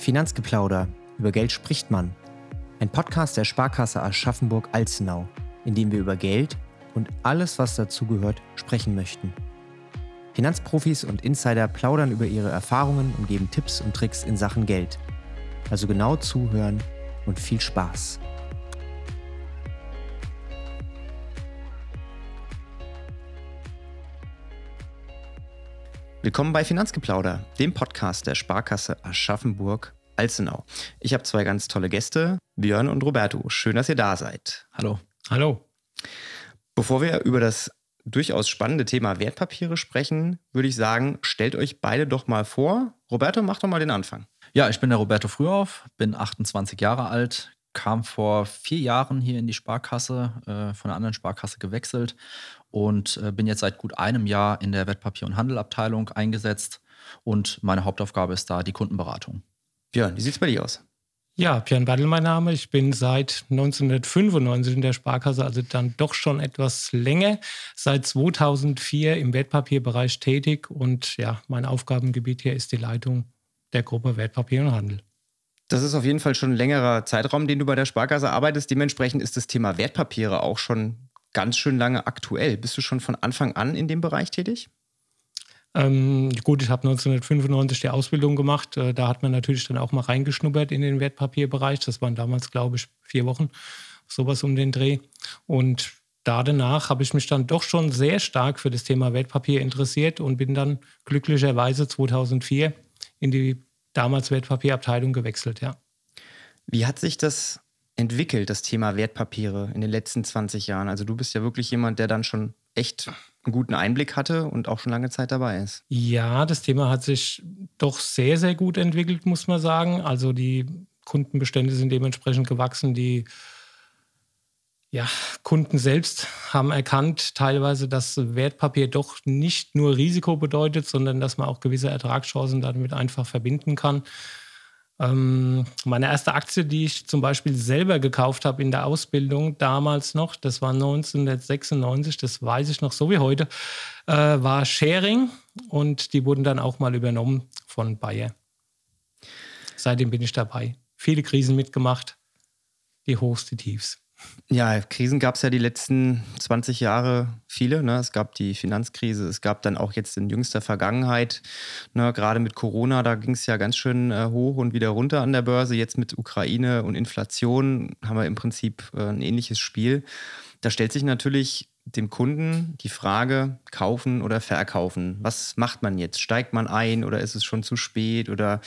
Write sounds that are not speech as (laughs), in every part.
Finanzgeplauder. Über Geld spricht man. Ein Podcast der Sparkasse Aschaffenburg-Alzenau, in dem wir über Geld und alles, was dazugehört, sprechen möchten. Finanzprofis und Insider plaudern über ihre Erfahrungen und geben Tipps und Tricks in Sachen Geld. Also genau zuhören und viel Spaß. Willkommen bei Finanzgeplauder, dem Podcast der Sparkasse Aschaffenburg-Alzenau. Ich habe zwei ganz tolle Gäste, Björn und Roberto. Schön, dass ihr da seid. Hallo. Hallo. Bevor wir über das durchaus spannende Thema Wertpapiere sprechen, würde ich sagen, stellt euch beide doch mal vor. Roberto, mach doch mal den Anfang. Ja, ich bin der Roberto Frühauf, bin 28 Jahre alt, kam vor vier Jahren hier in die Sparkasse, äh, von einer anderen Sparkasse gewechselt und äh, bin jetzt seit gut einem Jahr in der Wertpapier- und Handelabteilung eingesetzt. Und meine Hauptaufgabe ist da die Kundenberatung. Björn, wie sieht es bei dir aus? Ja, Björn Battel mein Name. Ich bin seit 1995 in der Sparkasse, also dann doch schon etwas länger. Seit 2004 im Wertpapierbereich tätig und ja, mein Aufgabengebiet hier ist die Leitung der Gruppe Wertpapier und Handel. Das ist auf jeden Fall schon ein längerer Zeitraum, den du bei der Sparkasse arbeitest. Dementsprechend ist das Thema Wertpapiere auch schon ganz schön lange aktuell. Bist du schon von Anfang an in dem Bereich tätig? Ähm, gut, ich habe 1995 die Ausbildung gemacht. Äh, da hat man natürlich dann auch mal reingeschnuppert in den Wertpapierbereich. Das waren damals, glaube ich, vier Wochen, sowas um den Dreh. Und da danach habe ich mich dann doch schon sehr stark für das Thema Wertpapier interessiert und bin dann glücklicherweise 2004 in die damals Wertpapierabteilung gewechselt, ja. Wie hat sich das entwickelt, das Thema Wertpapiere in den letzten 20 Jahren? Also du bist ja wirklich jemand, der dann schon echt einen guten Einblick hatte und auch schon lange Zeit dabei ist. Ja, das Thema hat sich doch sehr, sehr gut entwickelt, muss man sagen. Also die Kundenbestände sind dementsprechend gewachsen. Die ja, Kunden selbst haben erkannt teilweise, dass Wertpapier doch nicht nur Risiko bedeutet, sondern dass man auch gewisse Ertragschancen damit einfach verbinden kann. Ähm, meine erste Aktie, die ich zum Beispiel selber gekauft habe in der Ausbildung damals noch, das war 1996, das weiß ich noch so wie heute, äh, war Sharing und die wurden dann auch mal übernommen von Bayer. Seitdem bin ich dabei. Viele Krisen mitgemacht, die Hochs, die Tiefs. Ja, Krisen gab es ja die letzten 20 Jahre viele. Ne? Es gab die Finanzkrise, es gab dann auch jetzt in jüngster Vergangenheit, ne, gerade mit Corona, da ging es ja ganz schön äh, hoch und wieder runter an der Börse. Jetzt mit Ukraine und Inflation haben wir im Prinzip äh, ein ähnliches Spiel. Da stellt sich natürlich dem Kunden die Frage, kaufen oder verkaufen. Was macht man jetzt? Steigt man ein oder ist es schon zu spät? Oder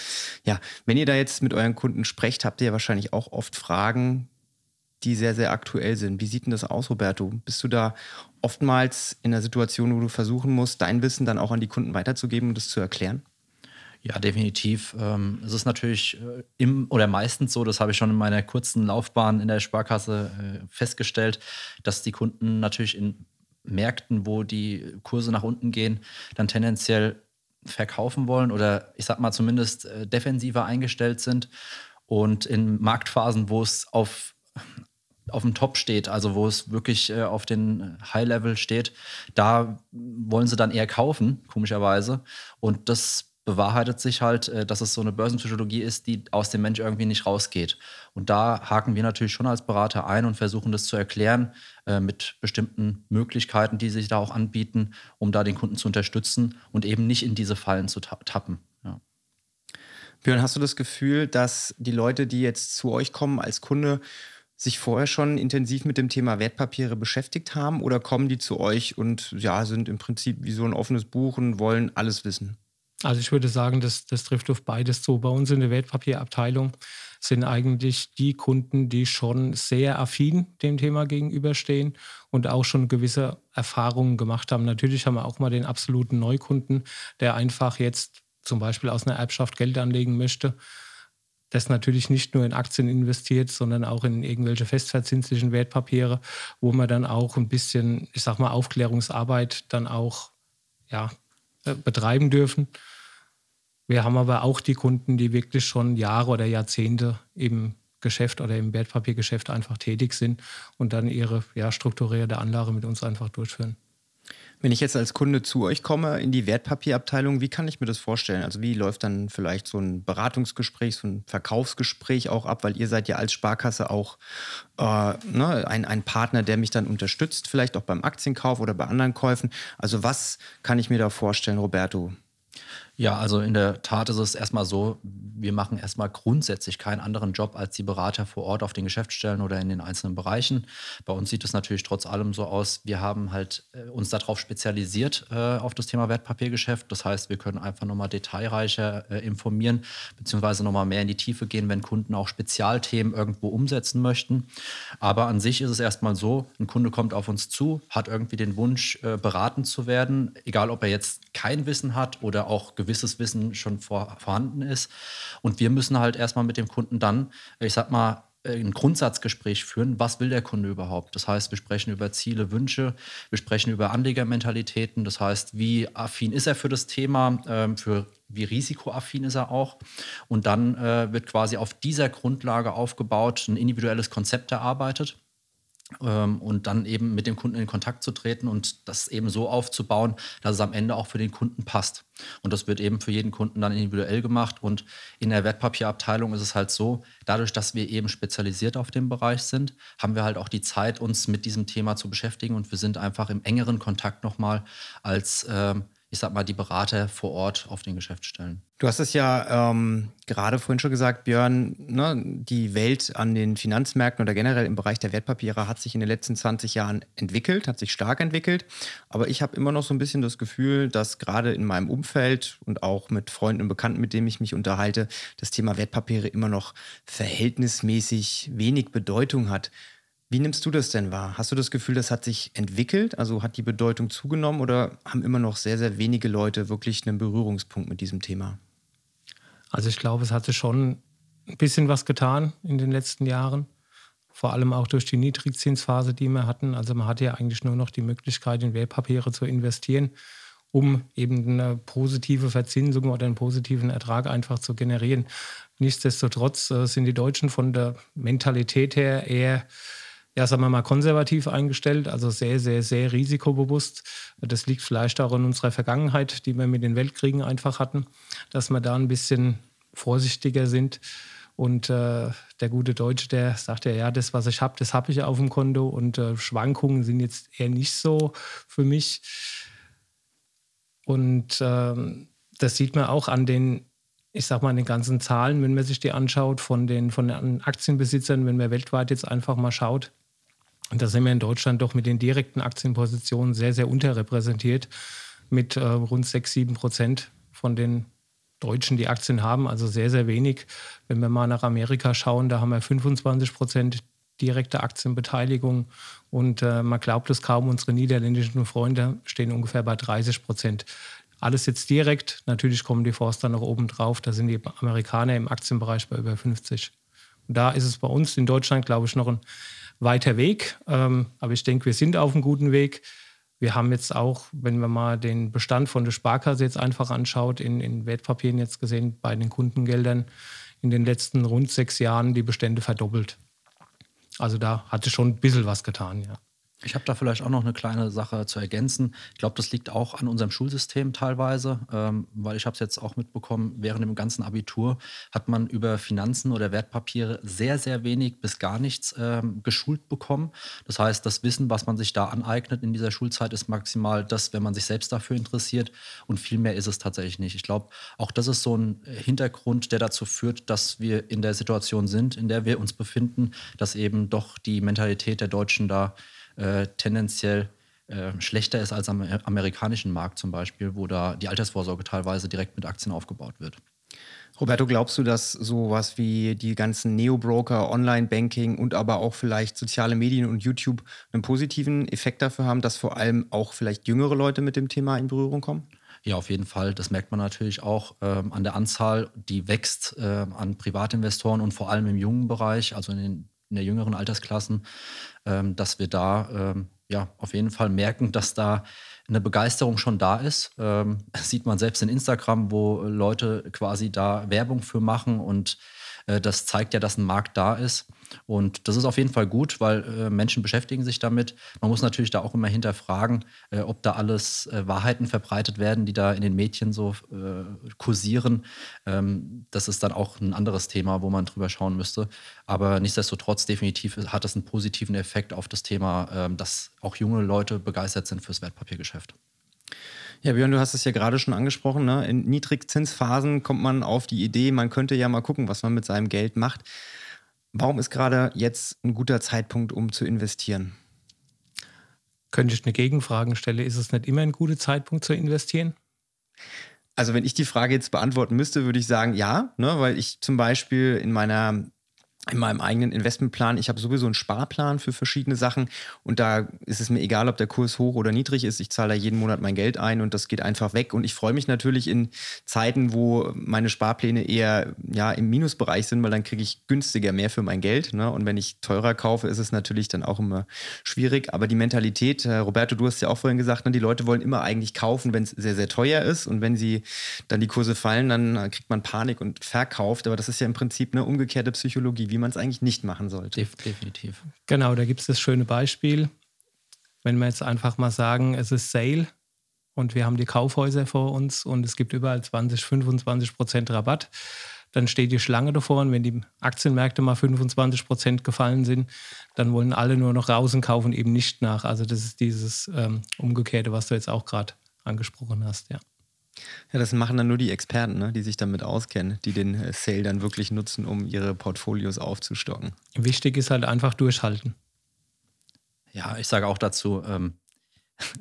ja, wenn ihr da jetzt mit euren Kunden sprecht, habt ihr ja wahrscheinlich auch oft Fragen, die sehr, sehr aktuell sind. Wie sieht denn das aus, Roberto? Bist du da oftmals in einer Situation, wo du versuchen musst, dein Wissen dann auch an die Kunden weiterzugeben und das zu erklären? Ja, definitiv. Ähm, es ist natürlich äh, im oder meistens so, das habe ich schon in meiner kurzen Laufbahn in der Sparkasse äh, festgestellt, dass die Kunden natürlich in Märkten, wo die Kurse nach unten gehen, dann tendenziell verkaufen wollen oder ich sag mal zumindest äh, defensiver eingestellt sind. Und in Marktphasen, wo es auf auf dem Top steht, also wo es wirklich äh, auf den High Level steht, da wollen sie dann eher kaufen, komischerweise. Und das bewahrheitet sich halt, äh, dass es so eine Börsenpsychologie ist, die aus dem Mensch irgendwie nicht rausgeht. Und da haken wir natürlich schon als Berater ein und versuchen das zu erklären äh, mit bestimmten Möglichkeiten, die sich da auch anbieten, um da den Kunden zu unterstützen und eben nicht in diese Fallen zu tappen. Ja. Björn, hast du das Gefühl, dass die Leute, die jetzt zu euch kommen als Kunde, sich vorher schon intensiv mit dem Thema Wertpapiere beschäftigt haben oder kommen die zu euch und ja, sind im Prinzip wie so ein offenes Buch und wollen alles wissen? Also ich würde sagen, das, das trifft auf beides zu. Bei uns in der Wertpapierabteilung sind eigentlich die Kunden, die schon sehr affin dem Thema gegenüberstehen und auch schon gewisse Erfahrungen gemacht haben. Natürlich haben wir auch mal den absoluten Neukunden, der einfach jetzt zum Beispiel aus einer Erbschaft Geld anlegen möchte das natürlich nicht nur in Aktien investiert, sondern auch in irgendwelche festverzinslichen Wertpapiere, wo man dann auch ein bisschen, ich sag mal, Aufklärungsarbeit dann auch ja, äh, betreiben dürfen. Wir haben aber auch die Kunden, die wirklich schon Jahre oder Jahrzehnte im Geschäft oder im Wertpapiergeschäft einfach tätig sind und dann ihre ja, strukturierte Anlage mit uns einfach durchführen. Wenn ich jetzt als Kunde zu euch komme in die Wertpapierabteilung, wie kann ich mir das vorstellen? Also wie läuft dann vielleicht so ein Beratungsgespräch, so ein Verkaufsgespräch auch ab? Weil ihr seid ja als Sparkasse auch äh, ne, ein, ein Partner, der mich dann unterstützt, vielleicht auch beim Aktienkauf oder bei anderen Käufen. Also was kann ich mir da vorstellen, Roberto? Ja, also in der Tat ist es erstmal so, wir machen erstmal grundsätzlich keinen anderen Job als die Berater vor Ort auf den Geschäftsstellen oder in den einzelnen Bereichen. Bei uns sieht es natürlich trotz allem so aus, wir haben halt äh, uns darauf spezialisiert äh, auf das Thema Wertpapiergeschäft. Das heißt, wir können einfach nochmal detailreicher äh, informieren, beziehungsweise nochmal mehr in die Tiefe gehen, wenn Kunden auch Spezialthemen irgendwo umsetzen möchten. Aber an sich ist es erstmal so, ein Kunde kommt auf uns zu, hat irgendwie den Wunsch, äh, beraten zu werden, egal ob er jetzt kein Wissen hat oder auch gewisses Wissen schon vor, vorhanden ist. Und wir müssen halt erstmal mit dem Kunden dann, ich sag mal, ein Grundsatzgespräch führen, was will der Kunde überhaupt? Das heißt, wir sprechen über Ziele, Wünsche, wir sprechen über Anlegermentalitäten, das heißt, wie affin ist er für das Thema, ähm, für wie risikoaffin ist er auch. Und dann äh, wird quasi auf dieser Grundlage aufgebaut, ein individuelles Konzept erarbeitet und dann eben mit dem Kunden in Kontakt zu treten und das eben so aufzubauen, dass es am Ende auch für den Kunden passt. Und das wird eben für jeden Kunden dann individuell gemacht. Und in der Wertpapierabteilung ist es halt so, dadurch, dass wir eben spezialisiert auf dem Bereich sind, haben wir halt auch die Zeit, uns mit diesem Thema zu beschäftigen und wir sind einfach im engeren Kontakt nochmal als ähm, ich sag mal, die Berater vor Ort auf den Geschäftsstellen. Du hast es ja ähm, gerade vorhin schon gesagt, Björn, ne, die Welt an den Finanzmärkten oder generell im Bereich der Wertpapiere hat sich in den letzten 20 Jahren entwickelt, hat sich stark entwickelt. Aber ich habe immer noch so ein bisschen das Gefühl, dass gerade in meinem Umfeld und auch mit Freunden und Bekannten, mit denen ich mich unterhalte, das Thema Wertpapiere immer noch verhältnismäßig wenig Bedeutung hat. Wie nimmst du das denn wahr? Hast du das Gefühl, das hat sich entwickelt? Also hat die Bedeutung zugenommen oder haben immer noch sehr, sehr wenige Leute wirklich einen Berührungspunkt mit diesem Thema? Also ich glaube, es hat sich schon ein bisschen was getan in den letzten Jahren. Vor allem auch durch die Niedrigzinsphase, die wir hatten. Also man hatte ja eigentlich nur noch die Möglichkeit, in Wertpapiere zu investieren, um eben eine positive Verzinsung oder einen positiven Ertrag einfach zu generieren. Nichtsdestotrotz äh, sind die Deutschen von der Mentalität her eher ja, sagen wir mal, konservativ eingestellt, also sehr, sehr, sehr risikobewusst. Das liegt vielleicht auch in unserer Vergangenheit, die wir mit den Weltkriegen einfach hatten, dass wir da ein bisschen vorsichtiger sind. Und äh, der gute Deutsche, der sagt ja, ja, das, was ich habe, das habe ich auf dem Konto. Und äh, Schwankungen sind jetzt eher nicht so für mich. Und äh, das sieht man auch an den, ich sag mal, an den ganzen Zahlen, wenn man sich die anschaut, von den, von den Aktienbesitzern, wenn man weltweit jetzt einfach mal schaut. Und da sind wir in Deutschland doch mit den direkten Aktienpositionen sehr, sehr unterrepräsentiert mit äh, rund 6, 7 Prozent von den Deutschen, die Aktien haben, also sehr, sehr wenig. Wenn wir mal nach Amerika schauen, da haben wir 25 Prozent direkte Aktienbeteiligung und äh, man glaubt es kaum, unsere niederländischen Freunde stehen ungefähr bei 30 Prozent. Alles jetzt direkt, natürlich kommen die Forster noch oben drauf, da sind die Amerikaner im Aktienbereich bei über 50. Und da ist es bei uns in Deutschland, glaube ich, noch ein weiter Weg. Ähm, aber ich denke, wir sind auf einem guten Weg. Wir haben jetzt auch, wenn man mal den Bestand von der Sparkasse jetzt einfach anschaut, in, in Wertpapieren jetzt gesehen, bei den Kundengeldern in den letzten rund sechs Jahren die Bestände verdoppelt. Also da hat sich schon ein bisschen was getan, ja. Ich habe da vielleicht auch noch eine kleine Sache zu ergänzen. Ich glaube, das liegt auch an unserem Schulsystem teilweise, ähm, weil ich habe es jetzt auch mitbekommen, während dem ganzen Abitur hat man über Finanzen oder Wertpapiere sehr, sehr wenig bis gar nichts ähm, geschult bekommen. Das heißt, das Wissen, was man sich da aneignet in dieser Schulzeit, ist maximal das, wenn man sich selbst dafür interessiert und viel mehr ist es tatsächlich nicht. Ich glaube, auch das ist so ein Hintergrund, der dazu führt, dass wir in der Situation sind, in der wir uns befinden, dass eben doch die Mentalität der Deutschen da äh, tendenziell äh, schlechter ist als am amerikanischen Markt zum Beispiel, wo da die Altersvorsorge teilweise direkt mit Aktien aufgebaut wird. Roberto, glaubst du, dass sowas wie die ganzen Neo-Broker, Online-Banking und aber auch vielleicht soziale Medien und YouTube einen positiven Effekt dafür haben, dass vor allem auch vielleicht jüngere Leute mit dem Thema in Berührung kommen? Ja, auf jeden Fall. Das merkt man natürlich auch ähm, an der Anzahl, die wächst äh, an Privatinvestoren und vor allem im jungen Bereich, also in den in der jüngeren Altersklassen, ähm, dass wir da ähm, ja auf jeden Fall merken, dass da eine Begeisterung schon da ist. Ähm, (laughs) sieht man selbst in Instagram, wo Leute quasi da Werbung für machen und äh, das zeigt ja, dass ein Markt da ist. Und das ist auf jeden Fall gut, weil äh, Menschen beschäftigen sich damit. Man muss natürlich da auch immer hinterfragen, äh, ob da alles äh, Wahrheiten verbreitet werden, die da in den Medien so äh, kursieren. Ähm, das ist dann auch ein anderes Thema, wo man drüber schauen müsste. Aber nichtsdestotrotz definitiv hat es einen positiven Effekt auf das Thema, ähm, dass auch junge Leute begeistert sind fürs Wertpapiergeschäft. Ja, Björn, du hast es ja gerade schon angesprochen. Ne? In Niedrigzinsphasen kommt man auf die Idee, man könnte ja mal gucken, was man mit seinem Geld macht. Warum ist gerade jetzt ein guter Zeitpunkt, um zu investieren? Könnte ich eine Gegenfrage stellen? Ist es nicht immer ein guter Zeitpunkt zu investieren? Also wenn ich die Frage jetzt beantworten müsste, würde ich sagen ja, ne, weil ich zum Beispiel in meiner in meinem eigenen Investmentplan. Ich habe sowieso einen Sparplan für verschiedene Sachen und da ist es mir egal, ob der Kurs hoch oder niedrig ist. Ich zahle da jeden Monat mein Geld ein und das geht einfach weg. Und ich freue mich natürlich in Zeiten, wo meine Sparpläne eher ja, im Minusbereich sind, weil dann kriege ich günstiger mehr für mein Geld. Ne? Und wenn ich teurer kaufe, ist es natürlich dann auch immer schwierig. Aber die Mentalität, äh, Roberto, du hast ja auch vorhin gesagt, ne, die Leute wollen immer eigentlich kaufen, wenn es sehr, sehr teuer ist. Und wenn sie dann die Kurse fallen, dann kriegt man Panik und verkauft. Aber das ist ja im Prinzip eine umgekehrte Psychologie wie man es eigentlich nicht machen sollte. Definitiv. Genau, da gibt es das schöne Beispiel. Wenn wir jetzt einfach mal sagen, es ist Sale und wir haben die Kaufhäuser vor uns und es gibt überall 20, 25 Prozent Rabatt, dann steht die Schlange davor und wenn die Aktienmärkte mal 25 Prozent gefallen sind, dann wollen alle nur noch raus und kaufen eben nicht nach. Also das ist dieses ähm, Umgekehrte, was du jetzt auch gerade angesprochen hast, ja. Ja, das machen dann nur die Experten, ne, die sich damit auskennen, die den äh, Sale dann wirklich nutzen, um ihre Portfolios aufzustocken. Wichtig ist halt einfach durchhalten. Ja, ich sage auch dazu, ähm,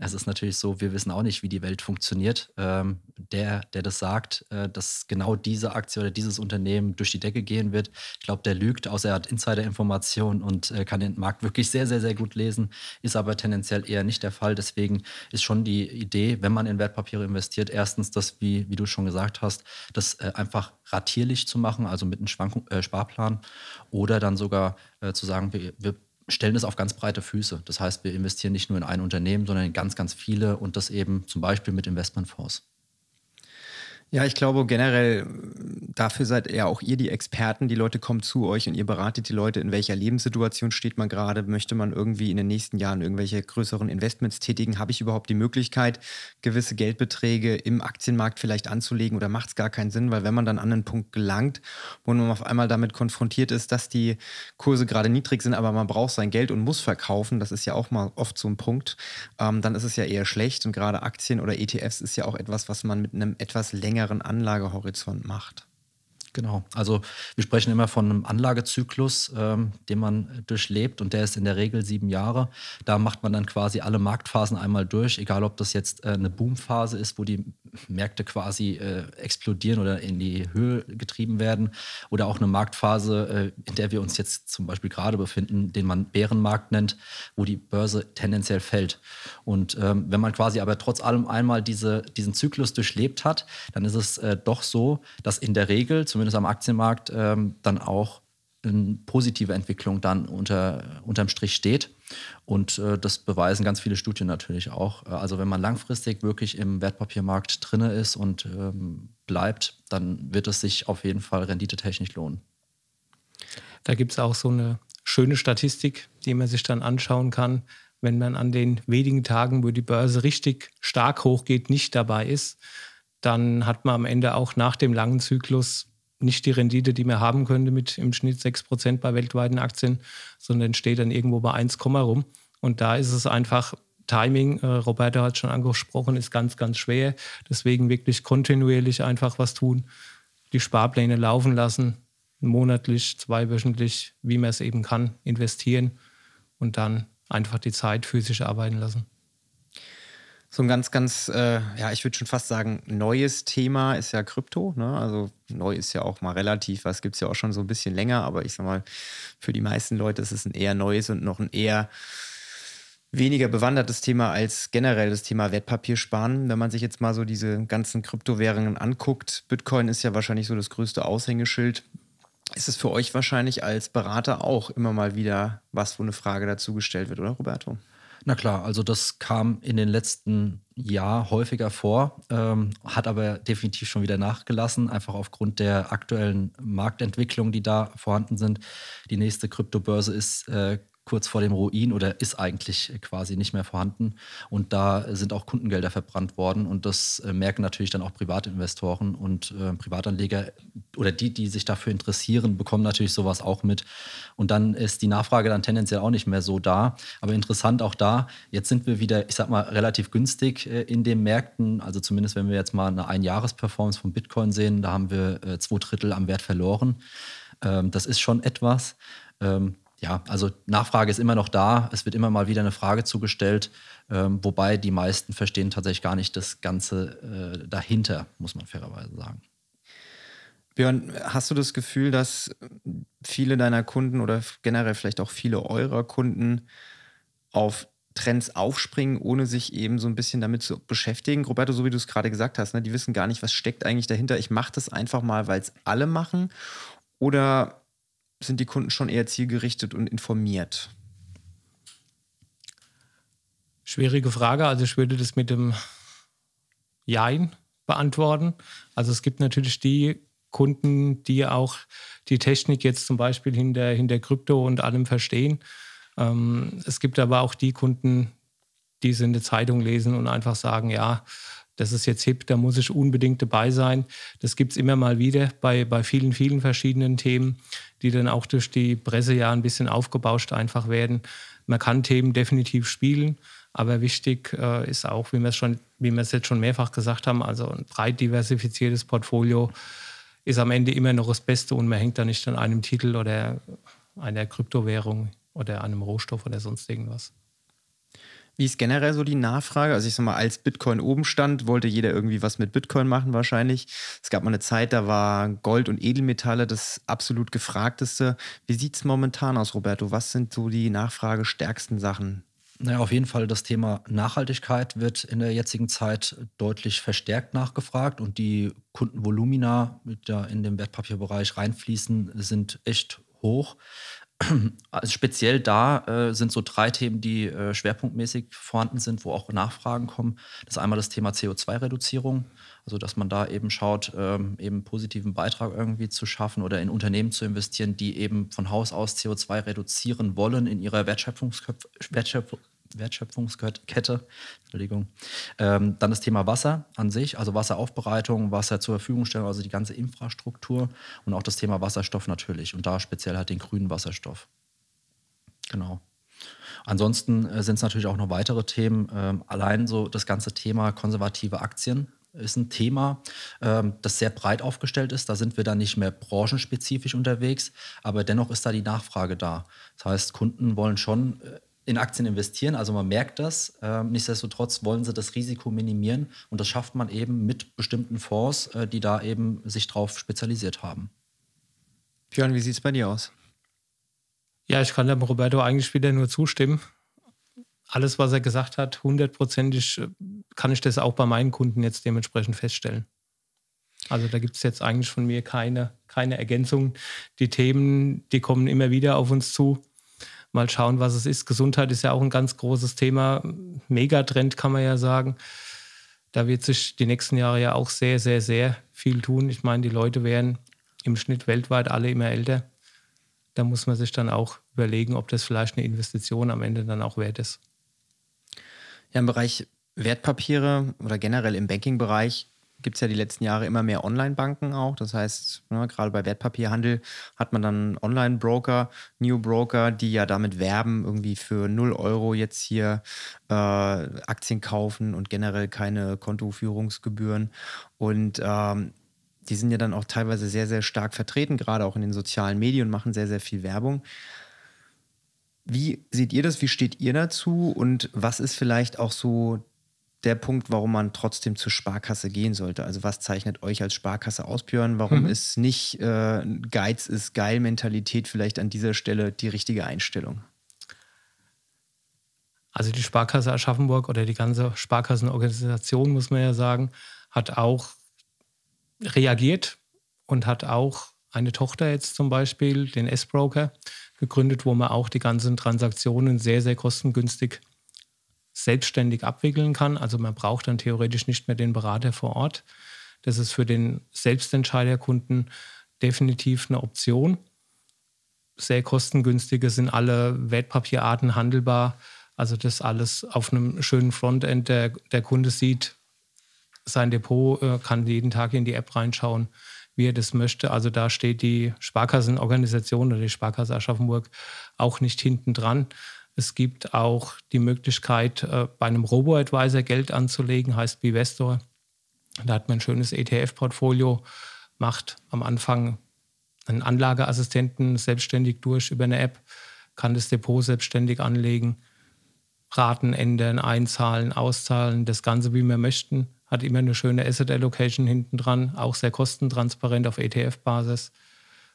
es ist natürlich so, wir wissen auch nicht, wie die Welt funktioniert. Ähm, der, der das sagt, äh, dass genau diese Aktie oder dieses Unternehmen durch die Decke gehen wird, ich glaube, der lügt, außer er hat Insider-Informationen und äh, kann den Markt wirklich sehr, sehr, sehr gut lesen, ist aber tendenziell eher nicht der Fall. Deswegen ist schon die Idee, wenn man in Wertpapiere investiert, erstens das, wie, wie du schon gesagt hast, das äh, einfach ratierlich zu machen, also mit einem Schwankung, äh, Sparplan oder dann sogar äh, zu sagen, wir, wir stellen es auf ganz breite Füße. Das heißt, wir investieren nicht nur in ein Unternehmen, sondern in ganz, ganz viele und das eben zum Beispiel mit Investmentfonds. Ja, ich glaube generell, dafür seid ja auch ihr die Experten. Die Leute kommen zu euch und ihr beratet die Leute, in welcher Lebenssituation steht man gerade. Möchte man irgendwie in den nächsten Jahren irgendwelche größeren Investments tätigen? Habe ich überhaupt die Möglichkeit, gewisse Geldbeträge im Aktienmarkt vielleicht anzulegen oder macht es gar keinen Sinn? Weil wenn man dann an einen Punkt gelangt, wo man auf einmal damit konfrontiert ist, dass die Kurse gerade niedrig sind, aber man braucht sein Geld und muss verkaufen, das ist ja auch mal oft so ein Punkt, ähm, dann ist es ja eher schlecht. Und gerade Aktien oder ETFs ist ja auch etwas, was man mit einem etwas längeren längeren Anlagehorizont macht. Genau. Also wir sprechen immer von einem Anlagezyklus, ähm, den man durchlebt und der ist in der Regel sieben Jahre. Da macht man dann quasi alle Marktphasen einmal durch, egal ob das jetzt äh, eine Boomphase ist, wo die Märkte quasi äh, explodieren oder in die Höhe getrieben werden, oder auch eine Marktphase, äh, in der wir uns jetzt zum Beispiel gerade befinden, den man Bärenmarkt nennt, wo die Börse tendenziell fällt. Und ähm, wenn man quasi aber trotz allem einmal diese, diesen Zyklus durchlebt hat, dann ist es äh, doch so, dass in der Regel, zumindest zumindest am Aktienmarkt, ähm, dann auch eine positive Entwicklung dann unter, unterm Strich steht. Und äh, das beweisen ganz viele Studien natürlich auch. Äh, also wenn man langfristig wirklich im Wertpapiermarkt drinne ist und ähm, bleibt, dann wird es sich auf jeden Fall renditetechnisch lohnen. Da gibt es auch so eine schöne Statistik, die man sich dann anschauen kann, wenn man an den wenigen Tagen, wo die Börse richtig stark hochgeht, nicht dabei ist. Dann hat man am Ende auch nach dem langen Zyklus nicht die Rendite, die man haben könnte mit im Schnitt 6% bei weltweiten Aktien, sondern steht dann irgendwo bei 1, rum. Und da ist es einfach Timing, äh, Roberto hat schon angesprochen, ist ganz, ganz schwer. Deswegen wirklich kontinuierlich einfach was tun, die Sparpläne laufen lassen, monatlich, zweiwöchentlich, wie man es eben kann, investieren und dann einfach die Zeit physisch arbeiten lassen. So ein ganz, ganz, äh, ja, ich würde schon fast sagen, neues Thema ist ja Krypto. Ne? Also neu ist ja auch mal relativ, was gibt es ja auch schon so ein bisschen länger, aber ich sag mal, für die meisten Leute ist es ein eher neues und noch ein eher weniger bewandertes Thema als generell das Thema Wertpapiersparen. Wenn man sich jetzt mal so diese ganzen Kryptowährungen anguckt, Bitcoin ist ja wahrscheinlich so das größte Aushängeschild. Ist es für euch wahrscheinlich als Berater auch immer mal wieder was, wo eine Frage dazu gestellt wird, oder Roberto? Na klar, also das kam in den letzten Jahren häufiger vor, ähm, hat aber definitiv schon wieder nachgelassen, einfach aufgrund der aktuellen Marktentwicklung, die da vorhanden sind. Die nächste Kryptobörse ist äh, kurz vor dem Ruin oder ist eigentlich quasi nicht mehr vorhanden. Und da sind auch Kundengelder verbrannt worden. Und das äh, merken natürlich dann auch Privatinvestoren und äh, Privatanleger oder die, die sich dafür interessieren, bekommen natürlich sowas auch mit. Und dann ist die Nachfrage dann tendenziell auch nicht mehr so da. Aber interessant auch da, jetzt sind wir wieder, ich sag mal, relativ günstig äh, in den Märkten. Also zumindest, wenn wir jetzt mal eine Einjahresperformance von Bitcoin sehen, da haben wir äh, zwei Drittel am Wert verloren. Ähm, das ist schon etwas. Ähm, ja, also Nachfrage ist immer noch da. Es wird immer mal wieder eine Frage zugestellt, ähm, wobei die meisten verstehen tatsächlich gar nicht das Ganze äh, dahinter, muss man fairerweise sagen. Björn, hast du das Gefühl, dass viele deiner Kunden oder generell vielleicht auch viele eurer Kunden auf Trends aufspringen, ohne sich eben so ein bisschen damit zu beschäftigen? Roberto, so wie du es gerade gesagt hast, ne, die wissen gar nicht, was steckt eigentlich dahinter. Ich mache das einfach mal, weil es alle machen. Oder sind die Kunden schon eher zielgerichtet und informiert? Schwierige Frage. Also ich würde das mit dem Jein beantworten. Also es gibt natürlich die Kunden, die auch die Technik jetzt zum Beispiel hinter, hinter Krypto und allem verstehen. Ähm, es gibt aber auch die Kunden, die es in der Zeitung lesen und einfach sagen, ja, das ist jetzt hip, da muss ich unbedingt dabei sein. Das gibt es immer mal wieder bei, bei vielen, vielen verschiedenen Themen, die dann auch durch die Presse ja ein bisschen aufgebauscht einfach werden. Man kann Themen definitiv spielen, aber wichtig äh, ist auch, wie wir es schon, wie wir es jetzt schon mehrfach gesagt haben, also ein breit diversifiziertes Portfolio ist am Ende immer noch das Beste und man hängt da nicht an einem Titel oder einer Kryptowährung oder einem Rohstoff oder sonst irgendwas. Wie ist generell so die Nachfrage? Also ich sag mal, als Bitcoin oben stand, wollte jeder irgendwie was mit Bitcoin machen wahrscheinlich. Es gab mal eine Zeit, da war Gold und Edelmetalle das absolut gefragteste. Wie sieht es momentan aus, Roberto? Was sind so die nachfragestärksten Sachen? Naja, auf jeden Fall das Thema Nachhaltigkeit wird in der jetzigen Zeit deutlich verstärkt nachgefragt und die Kundenvolumina, die da in den Wertpapierbereich reinfließen, sind echt hoch. Also speziell da äh, sind so drei Themen, die äh, schwerpunktmäßig vorhanden sind, wo auch Nachfragen kommen. Das ist einmal das Thema CO2-Reduzierung, also dass man da eben schaut, ähm, eben positiven Beitrag irgendwie zu schaffen oder in Unternehmen zu investieren, die eben von Haus aus CO2 reduzieren wollen in ihrer Wertschöpfungsköpf Wertschöpf Wertschöpfungskette. Entschuldigung. Ähm, dann das Thema Wasser an sich, also Wasseraufbereitung, Wasser zur Verfügung stellen, also die ganze Infrastruktur und auch das Thema Wasserstoff natürlich und da speziell halt den grünen Wasserstoff. Genau. Ansonsten äh, sind es natürlich auch noch weitere Themen. Ähm, allein so das ganze Thema konservative Aktien ist ein Thema, ähm, das sehr breit aufgestellt ist. Da sind wir dann nicht mehr branchenspezifisch unterwegs, aber dennoch ist da die Nachfrage da. Das heißt, Kunden wollen schon äh, in Aktien investieren. Also man merkt das. Ähm, nichtsdestotrotz wollen sie das Risiko minimieren und das schafft man eben mit bestimmten Fonds, äh, die da eben sich drauf spezialisiert haben. Björn, wie sieht es bei dir aus? Ja, ich kann dem Roberto eigentlich wieder nur zustimmen. Alles, was er gesagt hat, hundertprozentig äh, kann ich das auch bei meinen Kunden jetzt dementsprechend feststellen. Also da gibt es jetzt eigentlich von mir keine, keine Ergänzung. Die Themen, die kommen immer wieder auf uns zu mal schauen, was es ist. Gesundheit ist ja auch ein ganz großes Thema. Megatrend kann man ja sagen. Da wird sich die nächsten Jahre ja auch sehr, sehr, sehr viel tun. Ich meine, die Leute werden im Schnitt weltweit alle immer älter. Da muss man sich dann auch überlegen, ob das vielleicht eine Investition am Ende dann auch wert ist. Ja, im Bereich Wertpapiere oder generell im Banking-Bereich gibt es ja die letzten Jahre immer mehr Online-Banken auch. Das heißt, ne, gerade bei Wertpapierhandel hat man dann Online-Broker, New Broker, die ja damit werben, irgendwie für 0 Euro jetzt hier äh, Aktien kaufen und generell keine Kontoführungsgebühren. Und ähm, die sind ja dann auch teilweise sehr, sehr stark vertreten, gerade auch in den sozialen Medien machen sehr, sehr viel Werbung. Wie seht ihr das? Wie steht ihr dazu? Und was ist vielleicht auch so der Punkt, warum man trotzdem zur Sparkasse gehen sollte. Also was zeichnet euch als Sparkasse aus, Björn? Warum mhm. ist nicht äh, Geiz ist geil Mentalität vielleicht an dieser Stelle die richtige Einstellung? Also die Sparkasse Aschaffenburg oder die ganze Sparkassenorganisation, muss man ja sagen, hat auch reagiert und hat auch eine Tochter jetzt zum Beispiel, den S-Broker, gegründet, wo man auch die ganzen Transaktionen sehr, sehr kostengünstig selbstständig abwickeln kann. Also man braucht dann theoretisch nicht mehr den Berater vor Ort. Das ist für den Selbstentscheiderkunden definitiv eine Option. Sehr kostengünstige sind alle Wertpapierarten handelbar. Also das alles auf einem schönen Frontend. Der, der Kunde sieht sein Depot, äh, kann jeden Tag in die App reinschauen, wie er das möchte. Also da steht die Sparkassenorganisation oder die Sparkasse Aschaffenburg auch nicht hinten dran. Es gibt auch die Möglichkeit, äh, bei einem Robo-Advisor Geld anzulegen, heißt Bivestor. Da hat man ein schönes ETF-Portfolio, macht am Anfang einen Anlageassistenten selbstständig durch über eine App, kann das Depot selbstständig anlegen, Raten ändern, einzahlen, auszahlen, das Ganze wie wir möchten. Hat immer eine schöne Asset Allocation hinten dran, auch sehr kostentransparent auf ETF-Basis.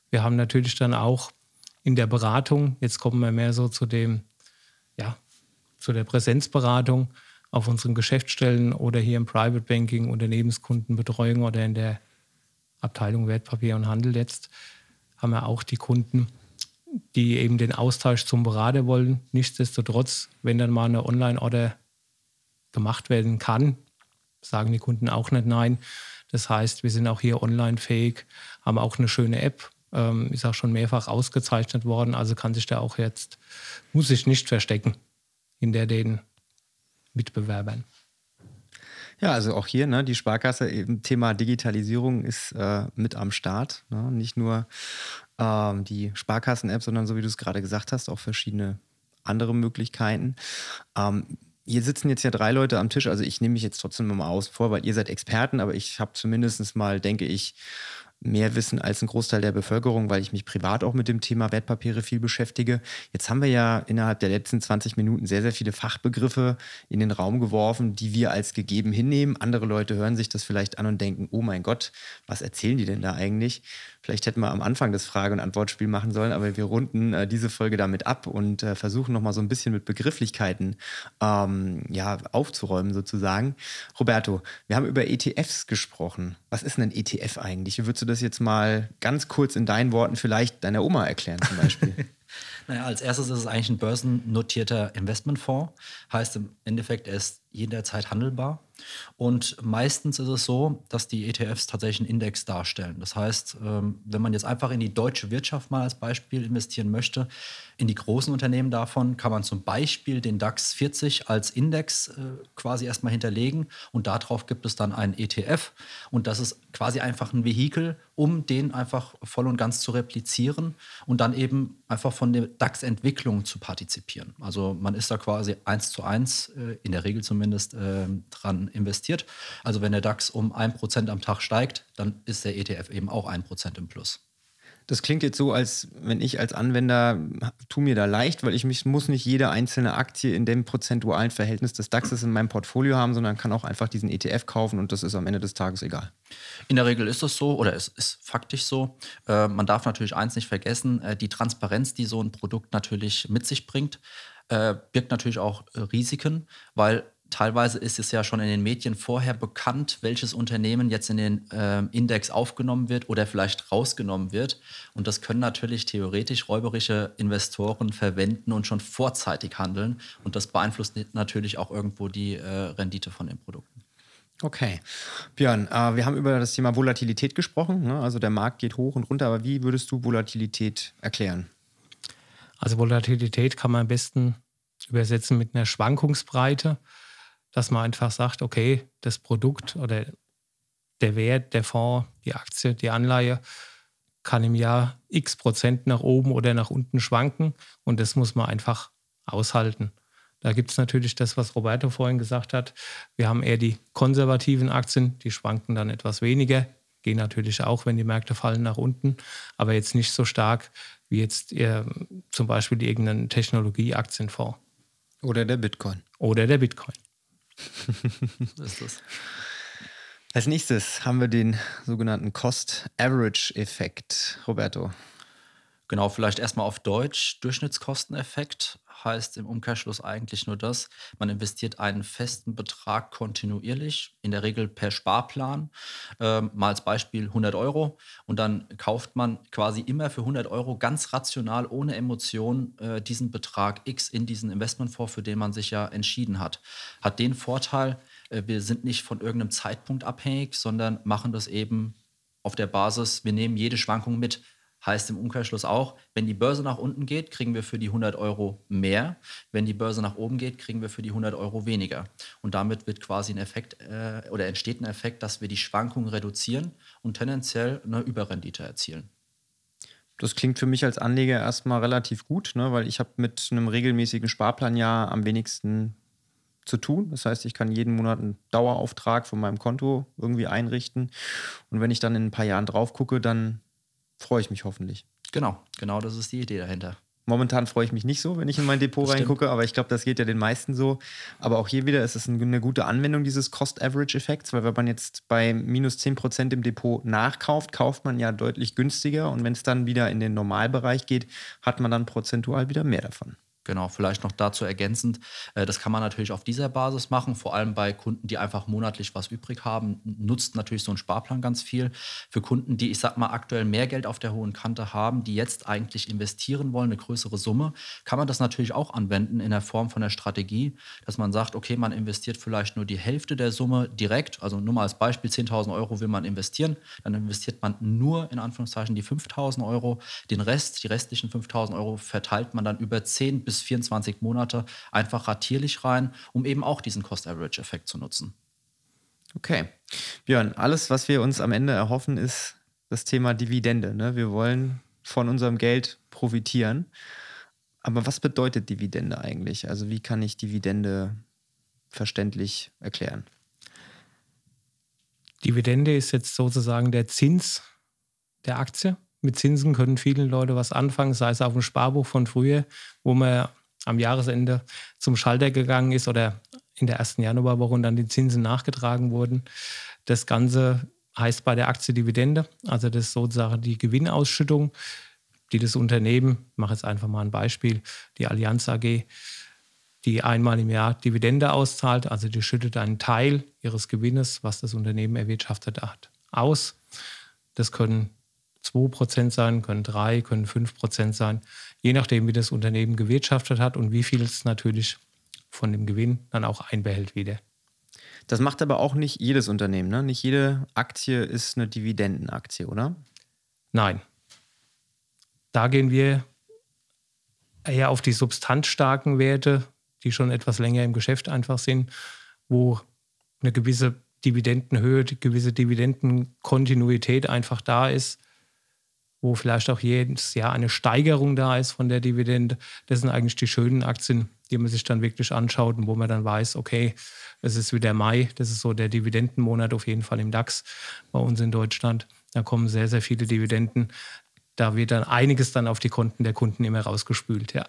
Wir haben natürlich dann auch in der Beratung, jetzt kommen wir mehr so zu dem, zu der Präsenzberatung, auf unseren Geschäftsstellen oder hier im Private Banking, Unternehmenskundenbetreuung oder in der Abteilung Wertpapier und Handel jetzt, haben wir auch die Kunden, die eben den Austausch zum Berater wollen. Nichtsdestotrotz, wenn dann mal eine Online-Order gemacht werden kann, sagen die Kunden auch nicht nein. Das heißt, wir sind auch hier online fähig, haben auch eine schöne App, ähm, ist auch schon mehrfach ausgezeichnet worden, also kann sich da auch jetzt, muss sich nicht verstecken hinter den Mitbewerbern. Ja, also auch hier, ne, die Sparkasse, eben Thema Digitalisierung ist äh, mit am Start. Ne? Nicht nur ähm, die Sparkassen-App, sondern so wie du es gerade gesagt hast, auch verschiedene andere Möglichkeiten. Ähm, hier sitzen jetzt ja drei Leute am Tisch, also ich nehme mich jetzt trotzdem mal aus vor, weil ihr seid Experten, aber ich habe zumindest mal, denke ich, mehr Wissen als ein Großteil der Bevölkerung, weil ich mich privat auch mit dem Thema Wertpapiere viel beschäftige. Jetzt haben wir ja innerhalb der letzten 20 Minuten sehr, sehr viele Fachbegriffe in den Raum geworfen, die wir als gegeben hinnehmen. Andere Leute hören sich das vielleicht an und denken, oh mein Gott, was erzählen die denn da eigentlich? Vielleicht hätten wir am Anfang das Frage- und Antwortspiel machen sollen, aber wir runden äh, diese Folge damit ab und äh, versuchen nochmal so ein bisschen mit Begrifflichkeiten ähm, ja, aufzuräumen sozusagen. Roberto, wir haben über ETFs gesprochen. Was ist denn ein ETF eigentlich? Wie würdest du das jetzt mal ganz kurz in deinen Worten vielleicht deiner Oma erklären zum Beispiel? (laughs) naja, als erstes ist es eigentlich ein börsennotierter Investmentfonds. Heißt im Endeffekt, er ist jederzeit handelbar. Und meistens ist es so, dass die ETFs tatsächlich einen Index darstellen. Das heißt, ähm, wenn man jetzt einfach in die deutsche Wirtschaft mal als Beispiel investieren möchte, in die großen Unternehmen davon, kann man zum Beispiel den DAX 40 als Index äh, quasi erstmal hinterlegen und darauf gibt es dann einen ETF. Und das ist quasi einfach ein Vehikel, um den einfach voll und ganz zu replizieren und dann eben einfach von der DAX-Entwicklung zu partizipieren. Also man ist da quasi eins zu eins, äh, in der Regel zumindest, ähm, dran investiert. Also wenn der DAX um 1% am Tag steigt, dann ist der ETF eben auch 1% im Plus. Das klingt jetzt so, als wenn ich als Anwender tu mir da leicht, weil ich mich, muss nicht jede einzelne Aktie in dem prozentualen Verhältnis des DAXes in meinem Portfolio haben, sondern kann auch einfach diesen ETF kaufen und das ist am Ende des Tages egal. In der Regel ist das so oder es ist faktisch so. Äh, man darf natürlich eins nicht vergessen, äh, die Transparenz, die so ein Produkt natürlich mit sich bringt, äh, birgt natürlich auch äh, Risiken, weil teilweise ist es ja schon in den Medien vorher bekannt, welches Unternehmen jetzt in den äh, Index aufgenommen wird oder vielleicht rausgenommen wird. Und das können natürlich theoretisch räuberische Investoren verwenden und schon vorzeitig handeln. Und das beeinflusst natürlich auch irgendwo die äh, Rendite von den Produkten. Okay. Björn, äh, wir haben über das Thema Volatilität gesprochen. Ne? Also der Markt geht hoch und runter, aber wie würdest du Volatilität erklären? Also Volatilität kann man am besten übersetzen mit einer Schwankungsbreite dass man einfach sagt, okay, das Produkt oder der Wert, der Fonds, die Aktie, die Anleihe kann im Jahr x Prozent nach oben oder nach unten schwanken und das muss man einfach aushalten. Da gibt es natürlich das, was Roberto vorhin gesagt hat. Wir haben eher die konservativen Aktien, die schwanken dann etwas weniger, gehen natürlich auch, wenn die Märkte fallen, nach unten, aber jetzt nicht so stark wie jetzt eher, zum Beispiel irgendein Technologieaktienfonds. Oder der Bitcoin. Oder der Bitcoin so ist das. Als nächstes haben wir den sogenannten Cost-Average-Effekt. Roberto. Genau, vielleicht erstmal auf Deutsch. Durchschnittskosteneffekt heißt im Umkehrschluss eigentlich nur das, man investiert einen festen Betrag kontinuierlich, in der Regel per Sparplan, äh, mal als Beispiel 100 Euro und dann kauft man quasi immer für 100 Euro ganz rational, ohne Emotion, äh, diesen Betrag X in diesen Investmentfonds, für den man sich ja entschieden hat. Hat den Vorteil, äh, wir sind nicht von irgendeinem Zeitpunkt abhängig, sondern machen das eben auf der Basis, wir nehmen jede Schwankung mit. Heißt im Umkehrschluss auch, wenn die Börse nach unten geht, kriegen wir für die 100 Euro mehr. Wenn die Börse nach oben geht, kriegen wir für die 100 Euro weniger. Und damit wird quasi ein Effekt äh, oder entsteht ein Effekt, dass wir die Schwankungen reduzieren und tendenziell eine Überrendite erzielen. Das klingt für mich als Anleger erstmal relativ gut, ne? weil ich habe mit einem regelmäßigen Sparplan ja am wenigsten zu tun. Das heißt, ich kann jeden Monat einen Dauerauftrag von meinem Konto irgendwie einrichten. Und wenn ich dann in ein paar Jahren drauf gucke, dann freue ich mich hoffentlich. Genau, genau das ist die Idee dahinter. Momentan freue ich mich nicht so, wenn ich in mein Depot das reingucke, stimmt. aber ich glaube, das geht ja den meisten so. Aber auch hier wieder ist es eine gute Anwendung dieses Cost-Average-Effekts, weil wenn man jetzt bei minus 10% im Depot nachkauft, kauft man ja deutlich günstiger und wenn es dann wieder in den Normalbereich geht, hat man dann prozentual wieder mehr davon. Genau, vielleicht noch dazu ergänzend, äh, das kann man natürlich auf dieser Basis machen, vor allem bei Kunden, die einfach monatlich was übrig haben, nutzt natürlich so ein Sparplan ganz viel. Für Kunden, die, ich sag mal, aktuell mehr Geld auf der hohen Kante haben, die jetzt eigentlich investieren wollen, eine größere Summe, kann man das natürlich auch anwenden in der Form von der Strategie, dass man sagt, okay, man investiert vielleicht nur die Hälfte der Summe direkt, also nur mal als Beispiel 10.000 Euro will man investieren, dann investiert man nur in Anführungszeichen die 5.000 Euro, den Rest, die restlichen 5.000 Euro verteilt man dann über 10 bis bis 24 Monate einfach ratierlich rein, um eben auch diesen Cost-Average-Effekt zu nutzen. Okay. Björn, alles, was wir uns am Ende erhoffen, ist das Thema Dividende. Ne? Wir wollen von unserem Geld profitieren. Aber was bedeutet Dividende eigentlich? Also wie kann ich Dividende verständlich erklären? Dividende ist jetzt sozusagen der Zins der Aktie mit Zinsen können viele Leute was anfangen, sei es auf dem Sparbuch von früher, wo man am Jahresende zum Schalter gegangen ist oder in der ersten Januarwoche und dann die Zinsen nachgetragen wurden. Das Ganze heißt bei der Aktie Dividende, also das ist sozusagen die Gewinnausschüttung, die das Unternehmen, ich mache jetzt einfach mal ein Beispiel, die Allianz AG, die einmal im Jahr Dividende auszahlt, also die schüttet einen Teil ihres Gewinnes, was das Unternehmen erwirtschaftet hat, aus. Das können 2% sein, können 3, können 5% sein, je nachdem, wie das Unternehmen gewirtschaftet hat und wie viel es natürlich von dem Gewinn dann auch einbehält wieder. Das macht aber auch nicht jedes Unternehmen, ne? Nicht jede Aktie ist eine Dividendenaktie, oder? Nein. Da gehen wir eher auf die substanzstarken Werte, die schon etwas länger im Geschäft einfach sind, wo eine gewisse Dividendenhöhe, eine gewisse Dividendenkontinuität einfach da ist wo vielleicht auch jedes Jahr eine Steigerung da ist von der Dividende. Das sind eigentlich die schönen Aktien, die man sich dann wirklich anschaut und wo man dann weiß, okay, es ist wieder Mai, das ist so der Dividendenmonat auf jeden Fall im DAX bei uns in Deutschland. Da kommen sehr, sehr viele Dividenden. Da wird dann einiges dann auf die Konten der Kunden immer rausgespült, ja.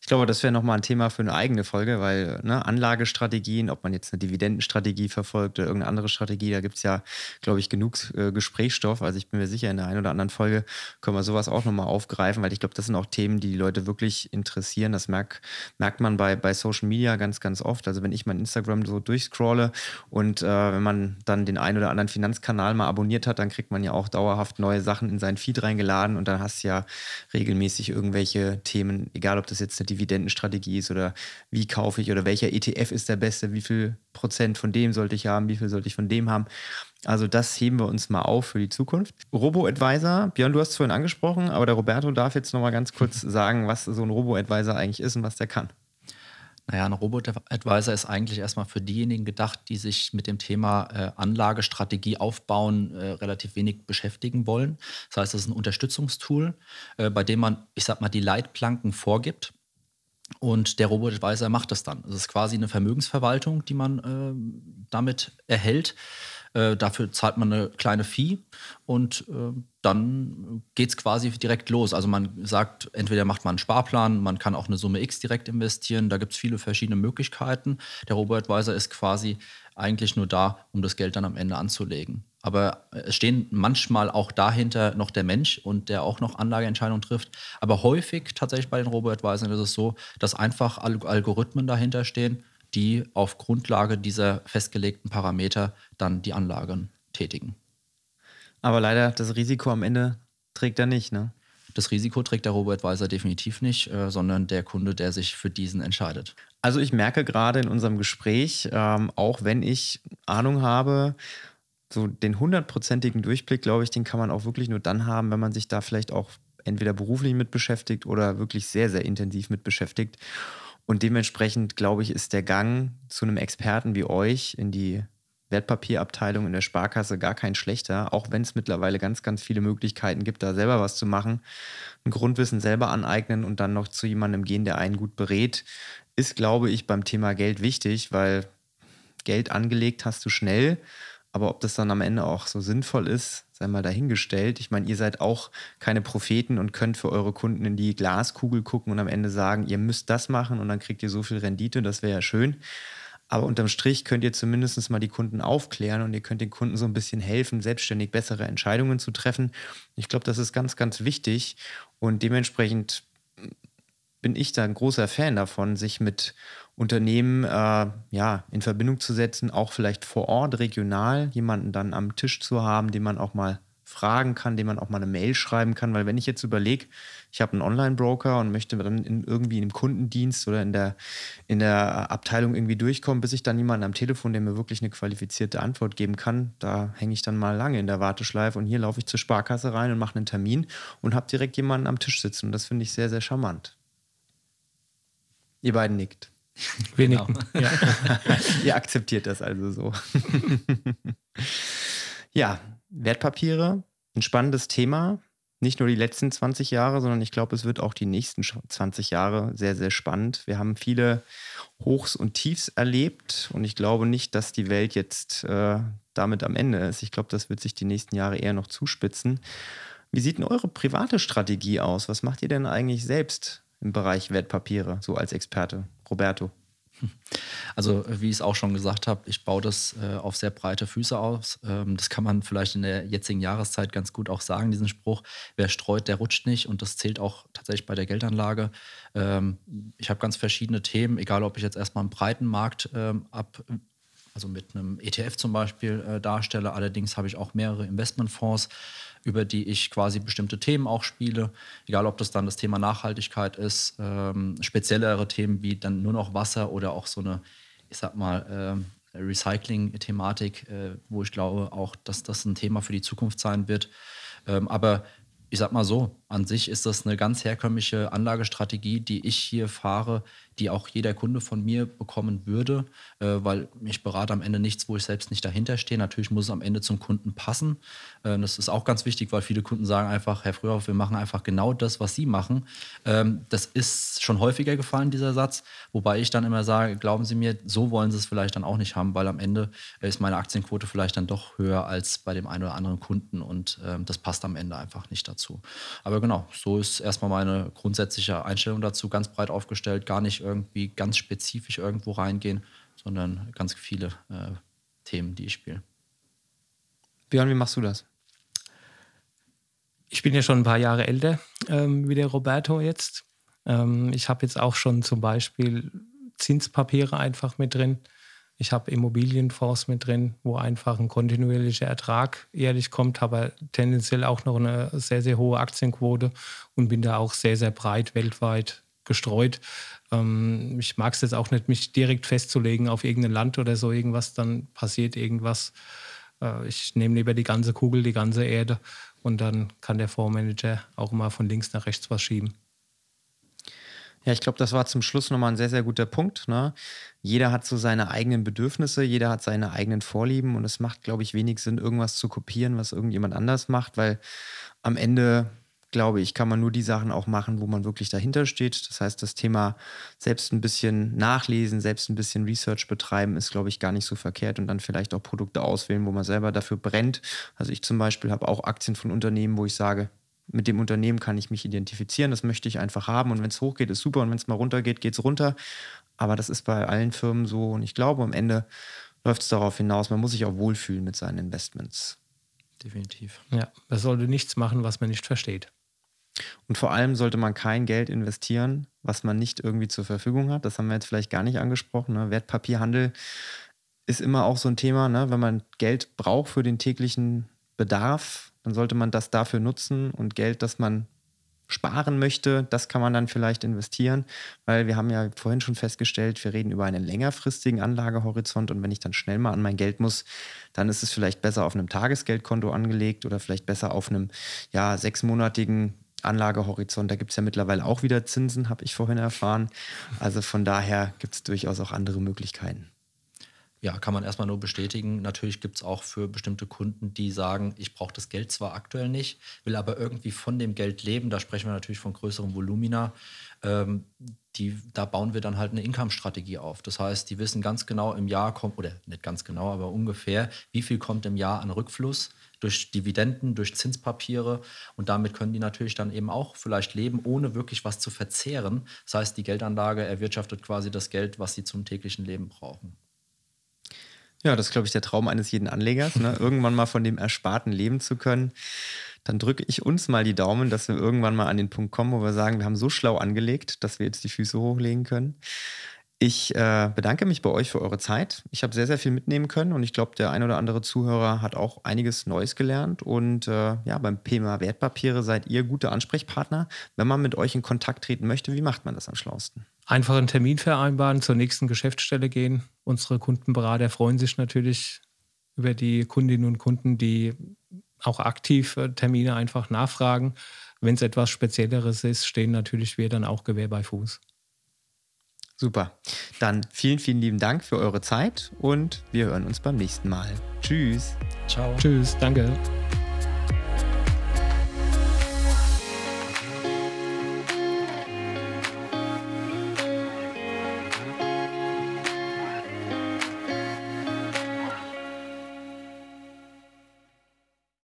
Ich glaube, das wäre nochmal ein Thema für eine eigene Folge, weil ne, Anlagestrategien, ob man jetzt eine Dividendenstrategie verfolgt oder irgendeine andere Strategie, da gibt es ja, glaube ich, genug äh, Gesprächsstoff. Also ich bin mir sicher, in der einen oder anderen Folge können wir sowas auch nochmal aufgreifen, weil ich glaube, das sind auch Themen, die die Leute wirklich interessieren. Das merk, merkt man bei, bei Social Media ganz, ganz oft. Also wenn ich mein Instagram so durchscrolle und äh, wenn man dann den einen oder anderen Finanzkanal mal abonniert hat, dann kriegt man ja auch dauerhaft neue Sachen in seinen Feed reingeladen und dann hast du ja regelmäßig irgendwelche Themen, egal ob das jetzt eine Dividendenstrategie ist oder wie kaufe ich oder welcher ETF ist der beste, wie viel Prozent von dem sollte ich haben, wie viel sollte ich von dem haben. Also das heben wir uns mal auf für die Zukunft. Robo-Advisor, Björn, du hast es vorhin angesprochen, aber der Roberto darf jetzt noch mal ganz kurz (laughs) sagen, was so ein Robo-Advisor eigentlich ist und was der kann. Naja, ein Robot-Advisor ist eigentlich erstmal für diejenigen gedacht, die sich mit dem Thema äh, Anlagestrategie aufbauen äh, relativ wenig beschäftigen wollen. Das heißt, es ist ein Unterstützungstool, äh, bei dem man, ich sag mal, die Leitplanken vorgibt und der Robo-Advisor macht das dann. Es ist quasi eine Vermögensverwaltung, die man äh, damit erhält. Äh, dafür zahlt man eine kleine Fee und äh, dann geht es quasi direkt los. Also man sagt, entweder macht man einen Sparplan, man kann auch eine Summe X direkt investieren. Da gibt es viele verschiedene Möglichkeiten. Der Robo-Advisor ist quasi eigentlich nur da, um das Geld dann am Ende anzulegen. Aber es stehen manchmal auch dahinter noch der Mensch und der auch noch Anlageentscheidungen trifft. Aber häufig tatsächlich bei den Robo-Advisern ist es so, dass einfach Algorithmen dahinter stehen, die auf Grundlage dieser festgelegten Parameter dann die Anlagen tätigen. Aber leider das Risiko am Ende trägt er nicht, ne? Das Risiko trägt der Robo-Advisor definitiv nicht, äh, sondern der Kunde, der sich für diesen entscheidet. Also ich merke gerade in unserem Gespräch, ähm, auch wenn ich Ahnung habe, so den hundertprozentigen Durchblick, glaube ich, den kann man auch wirklich nur dann haben, wenn man sich da vielleicht auch entweder beruflich mit beschäftigt oder wirklich sehr, sehr intensiv mit beschäftigt. Und dementsprechend, glaube ich, ist der Gang zu einem Experten wie euch in die Wertpapierabteilung in der Sparkasse gar kein schlechter, auch wenn es mittlerweile ganz, ganz viele Möglichkeiten gibt, da selber was zu machen. Ein Grundwissen selber aneignen und dann noch zu jemandem gehen, der einen gut berät, ist, glaube ich, beim Thema Geld wichtig, weil Geld angelegt hast du schnell. Aber ob das dann am Ende auch so sinnvoll ist, sei mal dahingestellt. Ich meine, ihr seid auch keine Propheten und könnt für eure Kunden in die Glaskugel gucken und am Ende sagen, ihr müsst das machen und dann kriegt ihr so viel Rendite, das wäre ja schön. Aber unterm Strich könnt ihr zumindest mal die Kunden aufklären und ihr könnt den Kunden so ein bisschen helfen, selbstständig bessere Entscheidungen zu treffen. Ich glaube, das ist ganz, ganz wichtig und dementsprechend bin ich da ein großer Fan davon, sich mit Unternehmen äh, ja, in Verbindung zu setzen, auch vielleicht vor Ort, regional, jemanden dann am Tisch zu haben, den man auch mal fragen kann, dem man auch mal eine Mail schreiben kann. Weil wenn ich jetzt überlege, ich habe einen Online-Broker und möchte dann in, irgendwie im Kundendienst oder in der, in der Abteilung irgendwie durchkommen, bis ich dann jemanden am Telefon, der mir wirklich eine qualifizierte Antwort geben kann, da hänge ich dann mal lange in der Warteschleife und hier laufe ich zur Sparkasse rein und mache einen Termin und habe direkt jemanden am Tisch sitzen. Und das finde ich sehr, sehr charmant. Ihr beiden nickt. Wir genau. (laughs) Ja. Ihr akzeptiert das also so. (laughs) ja, Wertpapiere, ein spannendes Thema. Nicht nur die letzten 20 Jahre, sondern ich glaube, es wird auch die nächsten 20 Jahre sehr, sehr spannend. Wir haben viele Hochs und Tiefs erlebt und ich glaube nicht, dass die Welt jetzt äh, damit am Ende ist. Ich glaube, das wird sich die nächsten Jahre eher noch zuspitzen. Wie sieht denn eure private Strategie aus? Was macht ihr denn eigentlich selbst im Bereich Wertpapiere, so als Experte? Roberto. Also, wie ich es auch schon gesagt habe, ich baue das äh, auf sehr breite Füße aus. Ähm, das kann man vielleicht in der jetzigen Jahreszeit ganz gut auch sagen, diesen Spruch. Wer streut, der rutscht nicht. Und das zählt auch tatsächlich bei der Geldanlage. Ähm, ich habe ganz verschiedene Themen, egal ob ich jetzt erstmal einen breiten Markt ähm, ab, also mit einem ETF zum Beispiel äh, darstelle. Allerdings habe ich auch mehrere Investmentfonds über die ich quasi bestimmte Themen auch spiele. Egal, ob das dann das Thema Nachhaltigkeit ist, ähm, speziellere Themen wie dann nur noch Wasser oder auch so eine, ich sag mal, äh, Recycling-Thematik, äh, wo ich glaube auch, dass das ein Thema für die Zukunft sein wird. Ähm, aber ich sag mal so, an sich ist das eine ganz herkömmliche Anlagestrategie, die ich hier fahre, die auch jeder Kunde von mir bekommen würde, äh, weil ich berate am Ende nichts, wo ich selbst nicht dahinter stehe. Natürlich muss es am Ende zum Kunden passen. Äh, das ist auch ganz wichtig, weil viele Kunden sagen einfach, Herr Frühhoff, wir machen einfach genau das, was Sie machen. Ähm, das ist schon häufiger gefallen, dieser Satz, wobei ich dann immer sage, glauben Sie mir, so wollen Sie es vielleicht dann auch nicht haben, weil am Ende ist meine Aktienquote vielleicht dann doch höher als bei dem einen oder anderen Kunden und ähm, das passt am Ende einfach nicht dazu. Aber genau, so ist erstmal meine grundsätzliche Einstellung dazu, ganz breit aufgestellt, gar nicht irgendwie ganz spezifisch irgendwo reingehen, sondern ganz viele äh, Themen, die ich spiele. Björn, wie machst du das? Ich bin ja schon ein paar Jahre älter ähm, wie der Roberto jetzt. Ähm, ich habe jetzt auch schon zum Beispiel Zinspapiere einfach mit drin. Ich habe Immobilienfonds mit drin, wo einfach ein kontinuierlicher Ertrag jährlich kommt, aber tendenziell auch noch eine sehr, sehr hohe Aktienquote und bin da auch sehr, sehr breit weltweit gestreut. Ähm, ich mag es jetzt auch nicht, mich direkt festzulegen auf irgendein Land oder so irgendwas, dann passiert irgendwas. Äh, ich nehme lieber die ganze Kugel, die ganze Erde und dann kann der Fondsmanager auch mal von links nach rechts was schieben. Ja, ich glaube, das war zum Schluss nochmal ein sehr, sehr guter Punkt. Ne? Jeder hat so seine eigenen Bedürfnisse, jeder hat seine eigenen Vorlieben und es macht, glaube ich, wenig Sinn, irgendwas zu kopieren, was irgendjemand anders macht, weil am Ende, glaube ich, kann man nur die Sachen auch machen, wo man wirklich dahinter steht. Das heißt, das Thema selbst ein bisschen nachlesen, selbst ein bisschen Research betreiben, ist, glaube ich, gar nicht so verkehrt und dann vielleicht auch Produkte auswählen, wo man selber dafür brennt. Also ich zum Beispiel habe auch Aktien von Unternehmen, wo ich sage, mit dem Unternehmen kann ich mich identifizieren, das möchte ich einfach haben und wenn es hochgeht, ist super und wenn es mal runtergeht, geht es runter. Aber das ist bei allen Firmen so und ich glaube, am Ende läuft es darauf hinaus, man muss sich auch wohlfühlen mit seinen Investments. definitiv. Ja, man sollte nichts machen, was man nicht versteht. Und vor allem sollte man kein Geld investieren, was man nicht irgendwie zur Verfügung hat. Das haben wir jetzt vielleicht gar nicht angesprochen. Ne? Wertpapierhandel ist immer auch so ein Thema. Ne? Wenn man Geld braucht für den täglichen Bedarf, dann sollte man das dafür nutzen und Geld, das man sparen möchte, das kann man dann vielleicht investieren, weil wir haben ja vorhin schon festgestellt, wir reden über einen längerfristigen Anlagehorizont und wenn ich dann schnell mal an mein Geld muss, dann ist es vielleicht besser auf einem Tagesgeldkonto angelegt oder vielleicht besser auf einem ja, sechsmonatigen Anlagehorizont. Da gibt es ja mittlerweile auch wieder Zinsen, habe ich vorhin erfahren. Also von daher gibt es durchaus auch andere Möglichkeiten. Ja, kann man erstmal nur bestätigen. Natürlich gibt es auch für bestimmte Kunden, die sagen, ich brauche das Geld zwar aktuell nicht, will aber irgendwie von dem Geld leben. Da sprechen wir natürlich von größeren Volumina. Ähm, die, da bauen wir dann halt eine Income-Strategie auf. Das heißt, die wissen ganz genau im Jahr kommt, oder nicht ganz genau, aber ungefähr, wie viel kommt im Jahr an Rückfluss durch Dividenden, durch Zinspapiere. Und damit können die natürlich dann eben auch vielleicht leben, ohne wirklich was zu verzehren. Das heißt, die Geldanlage erwirtschaftet quasi das Geld, was sie zum täglichen Leben brauchen. Ja, das ist, glaube ich, der Traum eines jeden Anlegers, ne? (laughs) irgendwann mal von dem Ersparten leben zu können. Dann drücke ich uns mal die Daumen, dass wir irgendwann mal an den Punkt kommen, wo wir sagen, wir haben so schlau angelegt, dass wir jetzt die Füße hochlegen können. Ich äh, bedanke mich bei euch für eure Zeit. Ich habe sehr, sehr viel mitnehmen können und ich glaube, der ein oder andere Zuhörer hat auch einiges Neues gelernt. Und äh, ja, beim Thema Wertpapiere seid ihr gute Ansprechpartner. Wenn man mit euch in Kontakt treten möchte, wie macht man das am schlausten? Einfach einen Termin vereinbaren, zur nächsten Geschäftsstelle gehen. Unsere Kundenberater freuen sich natürlich über die Kundinnen und Kunden, die auch aktiv äh, Termine einfach nachfragen. Wenn es etwas Spezielleres ist, stehen natürlich wir dann auch Gewehr bei Fuß. Super. Dann vielen, vielen lieben Dank für eure Zeit und wir hören uns beim nächsten Mal. Tschüss. Ciao. Tschüss, danke.